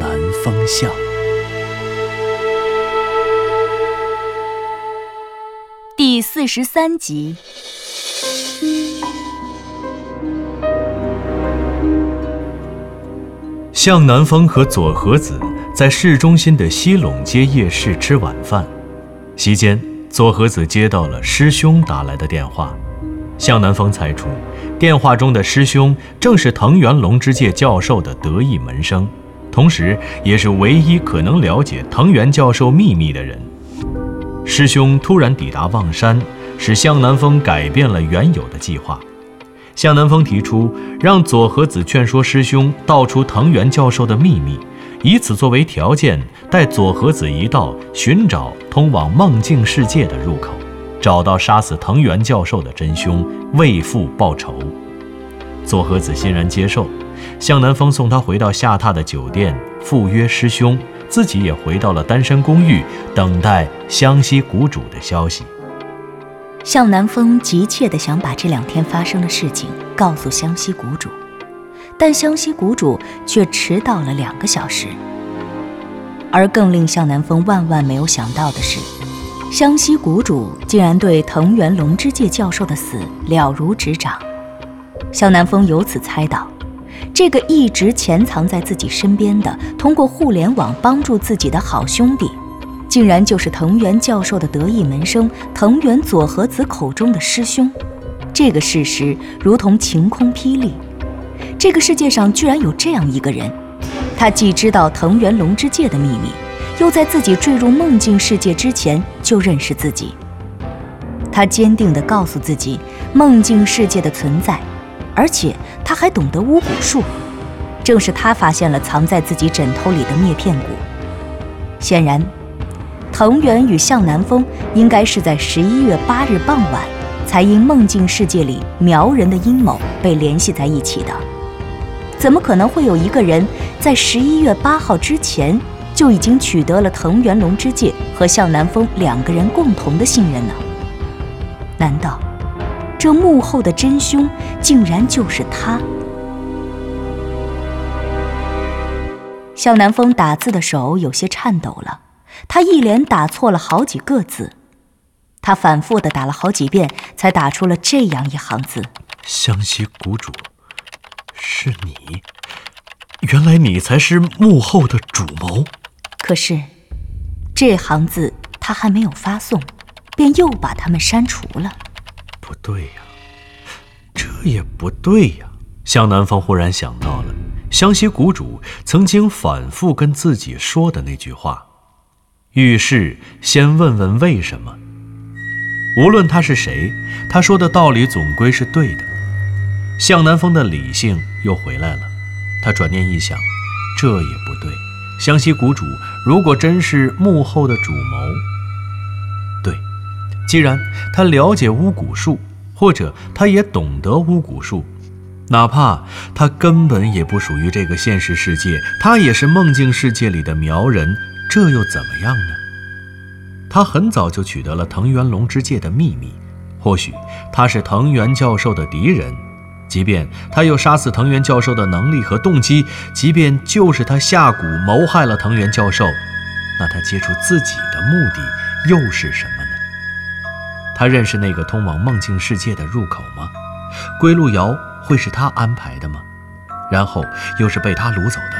南风向》第四十三集。向南风和左和子在市中心的西陇街夜市吃晚饭，席间，左和子接到了师兄打来的电话。向南风猜出，电话中的师兄正是藤原龙之介教授的得意门生，同时也是唯一可能了解藤原教授秘密的人。师兄突然抵达望山，使向南风改变了原有的计划。向南风提出让佐和子劝说师兄道出藤原教授的秘密，以此作为条件，带佐和子一道寻找通往梦境世界的入口，找到杀死藤原教授的真凶，为父报仇。佐和子欣然接受，向南风送他回到下榻的酒店，赴约师兄，自己也回到了单身公寓，等待湘西谷主的消息。向南风急切地想把这两天发生的事情告诉湘西谷主，但湘西谷主却迟到了两个小时。而更令向南风万万没有想到的是，湘西谷主竟然对藤原龙之介教授的死了如指掌。向南风由此猜到，这个一直潜藏在自己身边的、通过互联网帮助自己的好兄弟。竟然就是藤原教授的得意门生藤原佐和子口中的师兄，这个事实如同晴空霹雳。这个世界上居然有这样一个人，他既知道藤原龙之介的秘密，又在自己坠入梦境世界之前就认识自己。他坚定地告诉自己梦境世界的存在，而且他还懂得巫蛊术，正是他发现了藏在自己枕头里的灭片蛊。显然。藤原与向南风应该是在十一月八日傍晚，才因梦境世界里苗人的阴谋被联系在一起的。怎么可能会有一个人在十一月八号之前就已经取得了藤原龙之介和向南风两个人共同的信任呢？难道这幕后的真凶竟然就是他？向南风打字的手有些颤抖了。他一连打错了好几个字，他反复的打了好几遍，才打出了这样一行字：“湘西谷主，是你，原来你才是幕后的主谋。”可是，这行字他还没有发送，便又把它们删除了。不对呀，这也不对呀！向南方忽然想到了湘西谷主曾经反复跟自己说的那句话。遇事先问问为什么。无论他是谁，他说的道理总归是对的。向南风的理性又回来了，他转念一想，这也不对。湘西谷主如果真是幕后的主谋，既然他了解巫蛊术，或者他也懂得巫蛊术，哪怕他根本也不属于这个现实世界，他也是梦境世界里的苗人。这又怎么样呢？他很早就取得了藤原龙之介的秘密，或许他是藤原教授的敌人。即便他有杀死藤原教授的能力和动机，即便就是他下蛊谋害了藤原教授，那他接触自己的目的又是什么？他认识那个通往梦境世界的入口吗？归路遥会是他安排的吗？然后又是被他掳走的？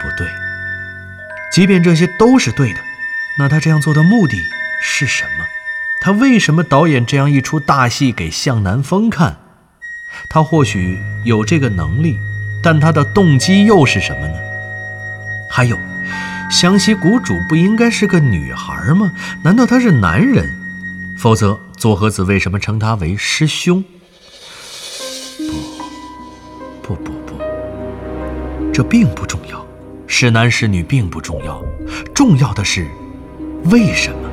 不不对，即便这些都是对的，那他这样做的目的是什么？他为什么导演这样一出大戏给向南风看？他或许有这个能力，但他的动机又是什么呢？还有，湘西谷主不应该是个女孩吗？难道他是男人？否则，佐和子为什么称他为师兄？不，不不不。这并不重要，是男是女并不重要，重要的是为什么？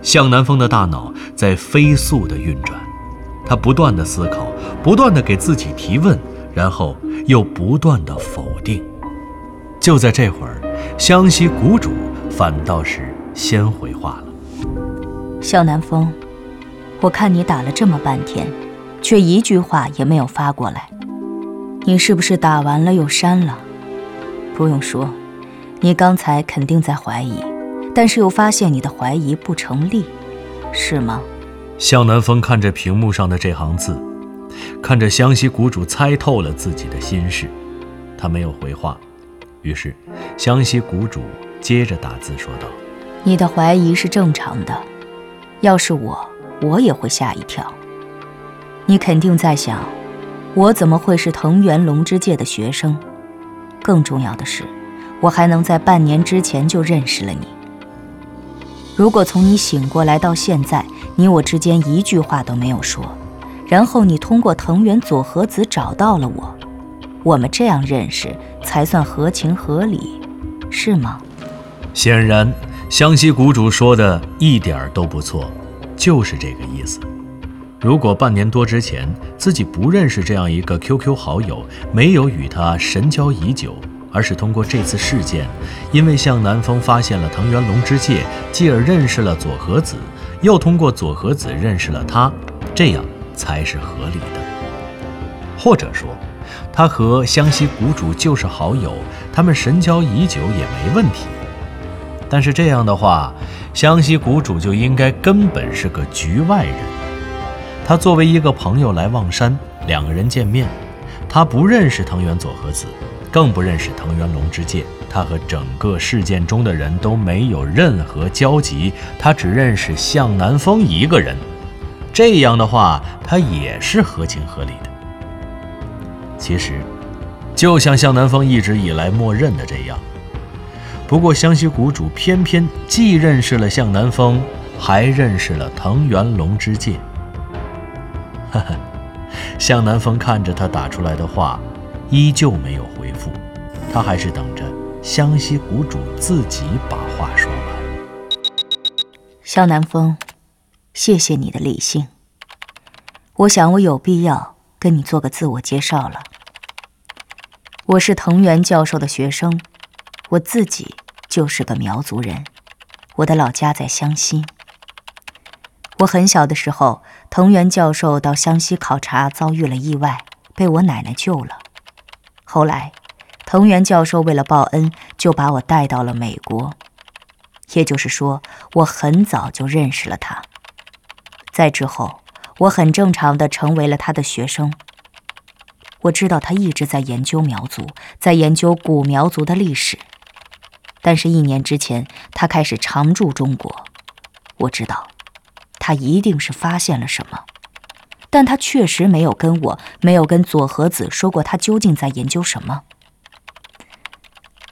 向南风的大脑在飞速的运转，他不断的思考，不断的给自己提问，然后又不断的否定。就在这会儿，湘西谷主反倒是先回话了：“向南风，我看你打了这么半天，却一句话也没有发过来，你是不是打完了又删了？不用说，你刚才肯定在怀疑。”但是又发现你的怀疑不成立，是吗？向南风看着屏幕上的这行字，看着湘西谷主猜透了自己的心事，他没有回话。于是，湘西谷主接着打字说道：“你的怀疑是正常的，要是我，我也会吓一跳。你肯定在想，我怎么会是藤原龙之介的学生？更重要的是，我还能在半年之前就认识了你。”如果从你醒过来到现在，你我之间一句话都没有说，然后你通过藤原佐和子找到了我，我们这样认识才算合情合理，是吗？显然，湘西谷主说的一点儿都不错，就是这个意思。如果半年多之前自己不认识这样一个 QQ 好友，没有与他神交已久。而是通过这次事件，因为向南风发现了藤原龙之介，继而认识了佐和子，又通过佐和子认识了他，这样才是合理的。或者说，他和湘西谷主就是好友，他们神交已久也没问题。但是这样的话，湘西谷主就应该根本是个局外人。他作为一个朋友来望山，两个人见面，他不认识藤原佐和子。更不认识藤原龙之介，他和整个事件中的人都没有任何交集，他只认识向南风一个人。这样的话，他也是合情合理的。其实，就像向南风一直以来默认的这样。不过，湘西谷主偏偏既认识了向南风，还认识了藤原龙之介。呵呵，向南风看着他打出来的话。依旧没有回复，他还是等着湘西谷主自己把话说完。向南风，谢谢你的理性。我想我有必要跟你做个自我介绍了。我是藤原教授的学生，我自己就是个苗族人，我的老家在湘西。我很小的时候，藤原教授到湘西考察，遭遇了意外，被我奶奶救了。后来，藤原教授为了报恩，就把我带到了美国。也就是说，我很早就认识了他。在之后，我很正常的成为了他的学生。我知道他一直在研究苗族，在研究古苗族的历史。但是，一年之前，他开始常驻中国。我知道，他一定是发现了什么。但他确实没有跟我，没有跟左和子说过他究竟在研究什么。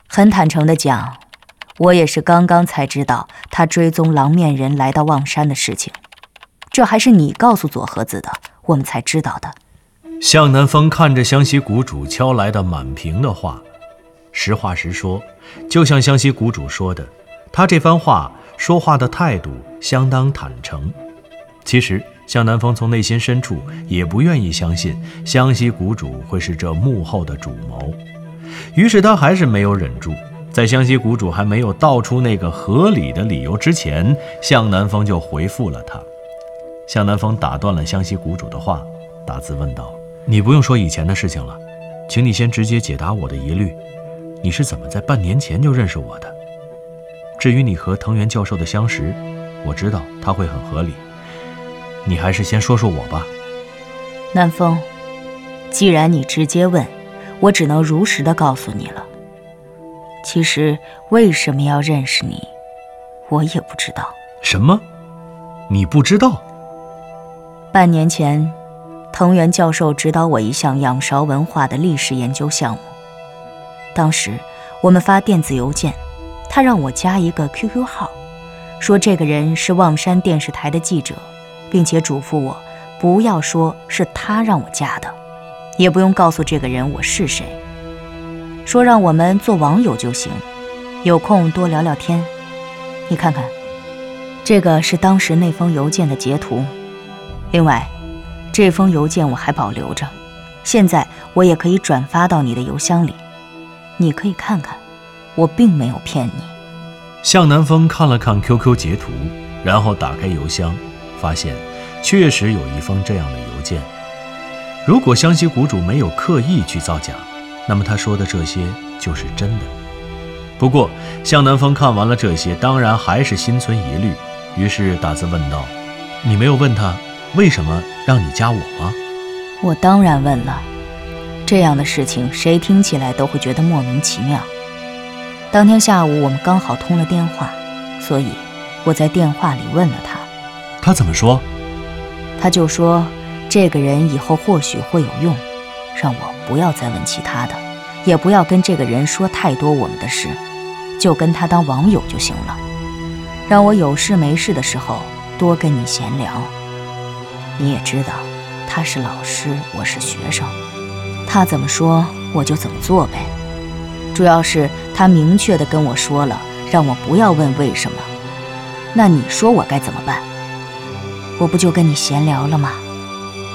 很坦诚的讲，我也是刚刚才知道他追踪狼面人来到望山的事情。这还是你告诉左和子的，我们才知道的。向南风看着湘西谷主敲来的满屏的话，实话实说，就像湘西谷主说的，他这番话说话的态度相当坦诚。其实。向南风从内心深处也不愿意相信湘西谷主会是这幕后的主谋，于是他还是没有忍住，在湘西谷主还没有道出那个合理的理由之前，向南风就回复了他。向南风打断了湘西谷主的话，打字问道：“你不用说以前的事情了，请你先直接解答我的疑虑，你是怎么在半年前就认识我的？至于你和藤原教授的相识，我知道他会很合理。”你还是先说说我吧，南风。既然你直接问，我只能如实的告诉你了。其实为什么要认识你，我也不知道。什么？你不知道？半年前，藤原教授指导我一项仰韶文化的历史研究项目。当时我们发电子邮件，他让我加一个 QQ 号，说这个人是望山电视台的记者。并且嘱咐我，不要说是他让我加的，也不用告诉这个人我是谁。说让我们做网友就行，有空多聊聊天。你看看，这个是当时那封邮件的截图。另外，这封邮件我还保留着，现在我也可以转发到你的邮箱里，你可以看看，我并没有骗你。向南风看了看 QQ 截图，然后打开邮箱，发现确实有一封这样的邮件。如果湘西谷主没有刻意去造假，那么他说的这些就是真的。不过向南风看完了这些，当然还是心存疑虑，于是打字问道：“你没有问他为什么让你加我吗？”我当然问了。这样的事情谁听起来都会觉得莫名其妙。当天下午我们刚好通了电话，所以我在电话里问了他。他怎么说？他就说。这个人以后或许会有用，让我不要再问其他的，也不要跟这个人说太多我们的事，就跟他当网友就行了。让我有事没事的时候多跟你闲聊。你也知道，他是老师，我是学生，他怎么说我就怎么做呗。主要是他明确的跟我说了，让我不要问为什么。那你说我该怎么办？我不就跟你闲聊了吗？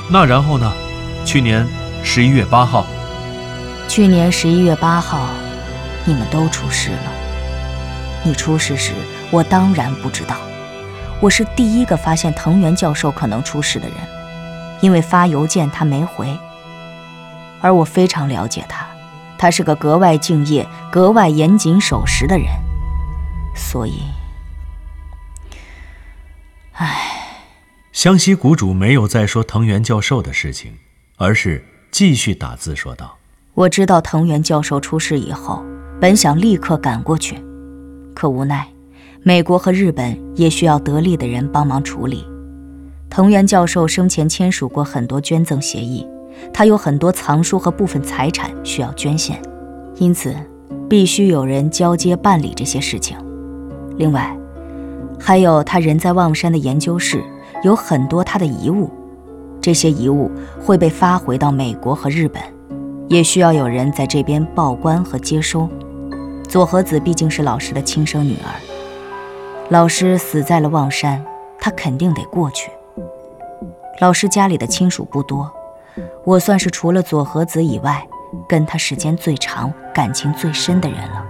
那然后呢？去年十一月八号，去年十一月八号，你们都出事了。你出事时，我当然不知道。我是第一个发现藤原教授可能出事的人，因为发邮件他没回。而我非常了解他，他是个格外敬业、格外严谨守时的人，所以，唉。湘西谷主没有再说藤原教授的事情，而是继续打字说道：“我知道藤原教授出事以后，本想立刻赶过去，可无奈，美国和日本也需要得力的人帮忙处理。藤原教授生前签署过很多捐赠协议，他有很多藏书和部分财产需要捐献，因此必须有人交接办理这些事情。另外，还有他人在望山的研究室。”有很多他的遗物，这些遗物会被发回到美国和日本，也需要有人在这边报关和接收。佐和子毕竟是老师的亲生女儿，老师死在了望山，他肯定得过去。老师家里的亲属不多，我算是除了左和子以外，跟他时间最长、感情最深的人了。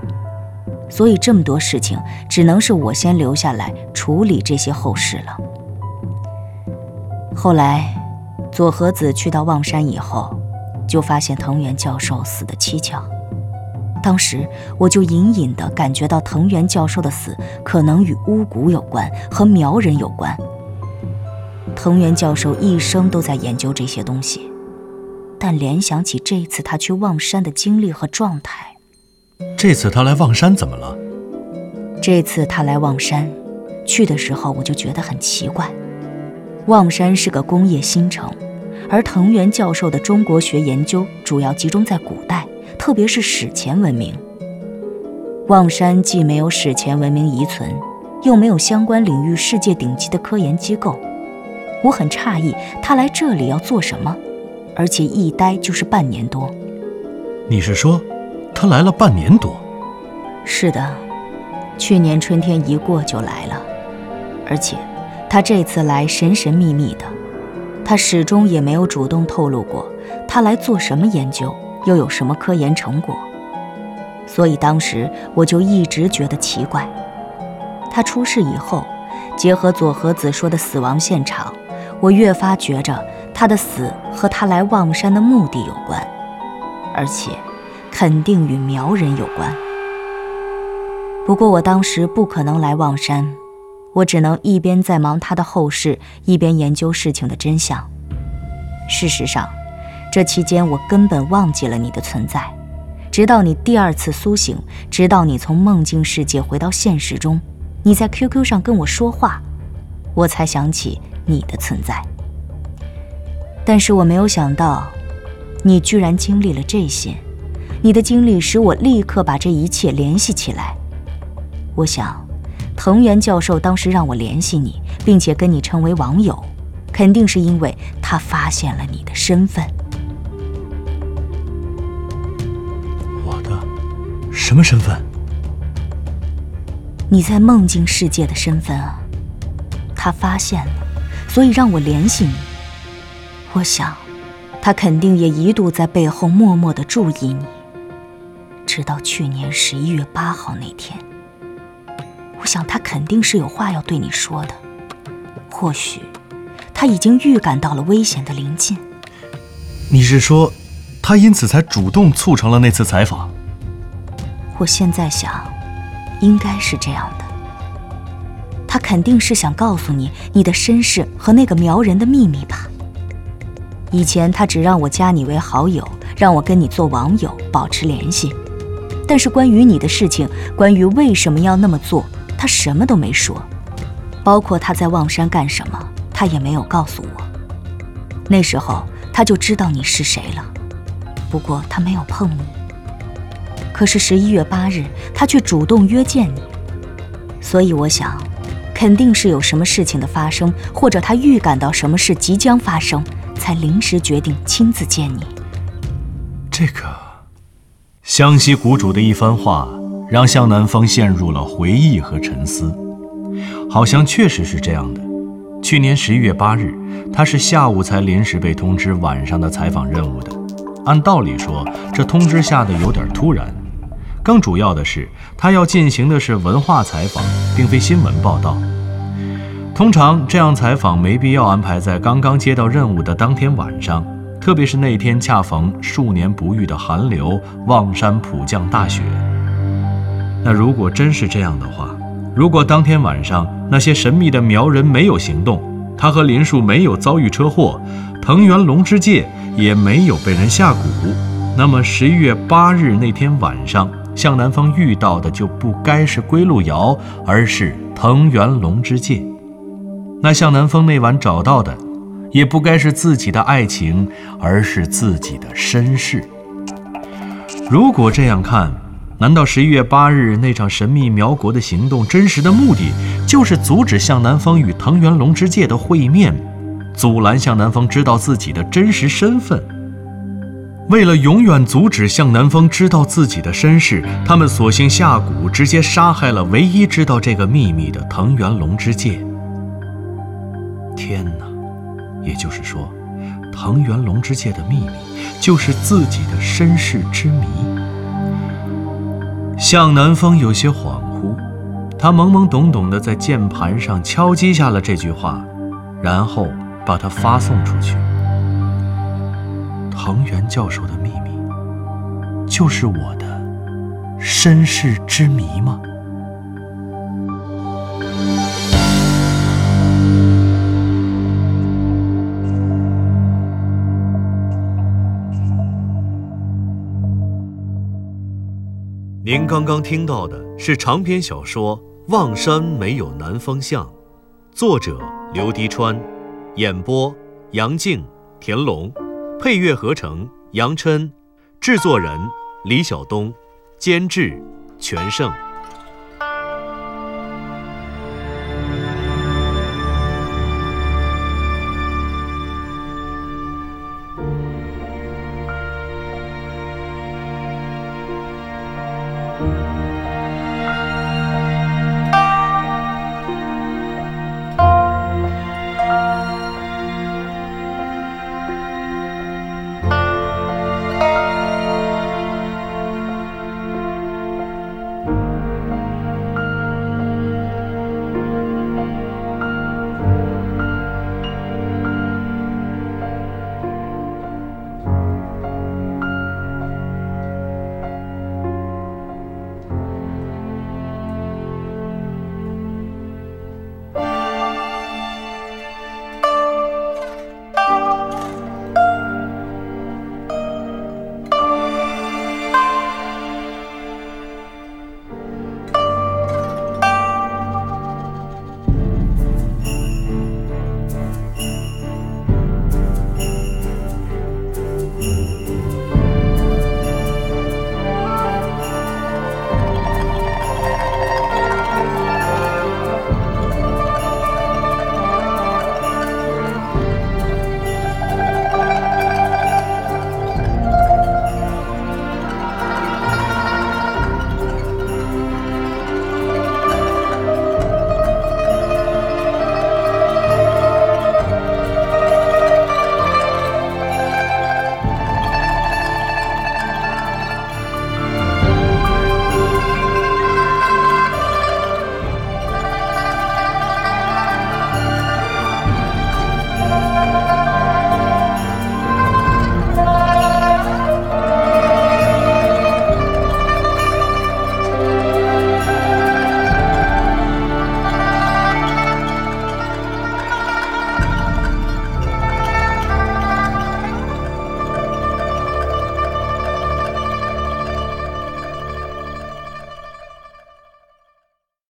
所以这么多事情，只能是我先留下来处理这些后事了。后来，左和子去到望山以后，就发现藤原教授死得蹊跷。当时我就隐隐地感觉到藤原教授的死可能与巫蛊有关，和苗人有关。藤原教授一生都在研究这些东西，但联想起这次他去望山的经历和状态，这次他来望山怎么了？这次他来望山，去的时候我就觉得很奇怪。望山是个工业新城，而藤原教授的中国学研究主要集中在古代，特别是史前文明。望山既没有史前文明遗存，又没有相关领域世界顶级的科研机构。我很诧异，他来这里要做什么？而且一待就是半年多。你是说，他来了半年多？是的，去年春天一过就来了，而且。他这次来神神秘秘的，他始终也没有主动透露过他来做什么研究，又有什么科研成果。所以当时我就一直觉得奇怪。他出事以后，结合佐和子说的死亡现场，我越发觉着他的死和他来望山的目的有关，而且肯定与苗人有关。不过我当时不可能来望山。我只能一边在忙他的后事，一边研究事情的真相。事实上，这期间我根本忘记了你的存在，直到你第二次苏醒，直到你从梦境世界回到现实中，你在 QQ 上跟我说话，我才想起你的存在。但是我没有想到，你居然经历了这些，你的经历使我立刻把这一切联系起来。我想。藤原教授当时让我联系你，并且跟你成为网友，肯定是因为他发现了你的身份。什么身份？你在梦境世界的身份啊。他发现了，所以让我联系你。我想，他肯定也一度在背后默默的注意你，直到去年十一月八号那天。我想他肯定是有话要对你说的，或许他已经预感到了危险的临近。你是说，他因此才主动促成了那次采访？我现在想，应该是这样的。他肯定是想告诉你你的身世和那个苗人的秘密吧。以前他只让我加你为好友，让我跟你做网友，保持联系。但是关于你的事情，关于为什么要那么做，他什么都没说。包括他在望山干什么，他也没有告诉我。那时候他就知道你是谁了，不过他没有碰你。可是十一月八日，他却主动约见你，所以我想。肯定是有什么事情的发生，或者他预感到什么事即将发生，才临时决定亲自见你。这个，湘西谷主的一番话让向南风陷入了回忆和沉思。好像确实是这样的。去年十一月八日，他是下午才临时被通知晚上的采访任务的。按道理说，这通知下的有点突然。更主要的是，他要进行的是文化采访，并非新闻报道。通常这样采访没必要安排在刚刚接到任务的当天晚上，特别是那天恰逢数年不遇的寒流，望山普降大雪。那如果真是这样的话，如果当天晚上那些神秘的苗人没有行动，他和林树没有遭遇车祸，藤原龙之介也没有被人下蛊，那么十一月八日那天晚上。向南风遇到的就不该是归路遥，而是藤原龙之介。那向南风那晚找到的，也不该是自己的爱情，而是自己的身世。如果这样看，难道十一月八日那场神秘苗国的行动，真实的目的就是阻止向南风与藤原龙之介的会面，阻拦向南风知道自己的真实身份？为了永远阻止向南风知道自己的身世，他们索性下蛊，直接杀害了唯一知道这个秘密的藤原龙之介。天哪！也就是说，藤原龙之介的秘密就是自己的身世之谜。向南风有些恍惚，他懵懵懂懂地在键盘上敲击下了这句话，然后把它发送出去。藤原教授的秘密，就是我的身世之谜吗？您刚刚听到的是长篇小说《望山没有南方向》，作者刘迪川，演播杨静、田龙。配乐合成杨琛，制作人李晓东，监制全胜。